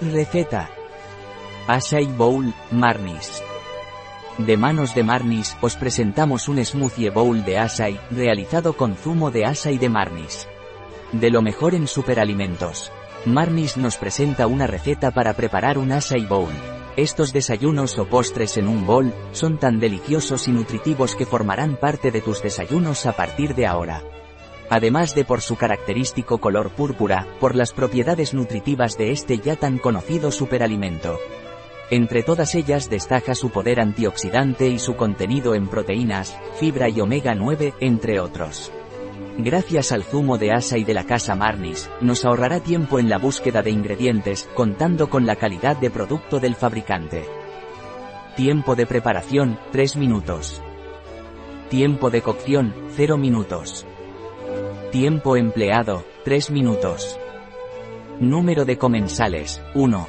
Receta. Acai Bowl, Marnis. De manos de Marnis, os presentamos un smoothie bowl de acai, realizado con zumo de acai de Marnis. De lo mejor en superalimentos. Marnis nos presenta una receta para preparar un acai bowl. Estos desayunos o postres en un bowl, son tan deliciosos y nutritivos que formarán parte de tus desayunos a partir de ahora. Además de por su característico color púrpura, por las propiedades nutritivas de este ya tan conocido superalimento. Entre todas ellas destaca su poder antioxidante y su contenido en proteínas, fibra y omega 9, entre otros. Gracias al zumo de asa y de la casa Marnis, nos ahorrará tiempo en la búsqueda de ingredientes, contando con la calidad de producto del fabricante. Tiempo de preparación, 3 minutos. Tiempo de cocción, 0 minutos. Tiempo empleado, 3 minutos. Número de comensales, 1.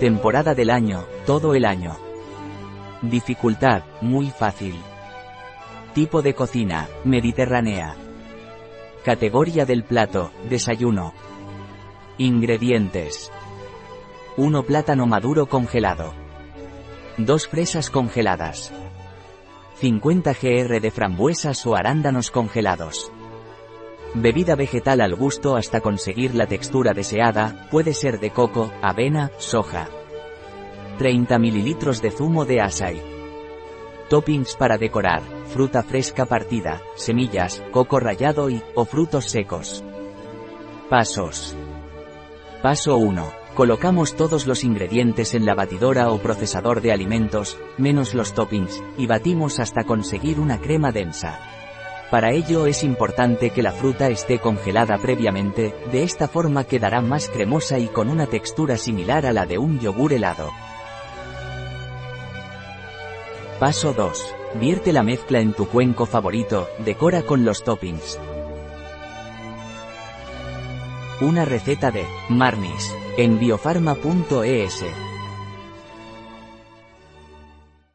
Temporada del año, todo el año. Dificultad, muy fácil. Tipo de cocina, mediterránea. Categoría del plato, desayuno. Ingredientes. 1 plátano maduro congelado. 2 fresas congeladas. 50 gr de frambuesas o arándanos congelados. Bebida vegetal al gusto hasta conseguir la textura deseada, puede ser de coco, avena, soja. 30 ml de zumo de acai. Toppings para decorar, fruta fresca partida, semillas, coco rallado y, o frutos secos. Pasos. Paso 1. Colocamos todos los ingredientes en la batidora o procesador de alimentos, menos los toppings, y batimos hasta conseguir una crema densa. Para ello es importante que la fruta esté congelada previamente, de esta forma quedará más cremosa y con una textura similar a la de un yogur helado. Paso 2. Vierte la mezcla en tu cuenco favorito, decora con los toppings. Una receta de Marnis en biofarma.es.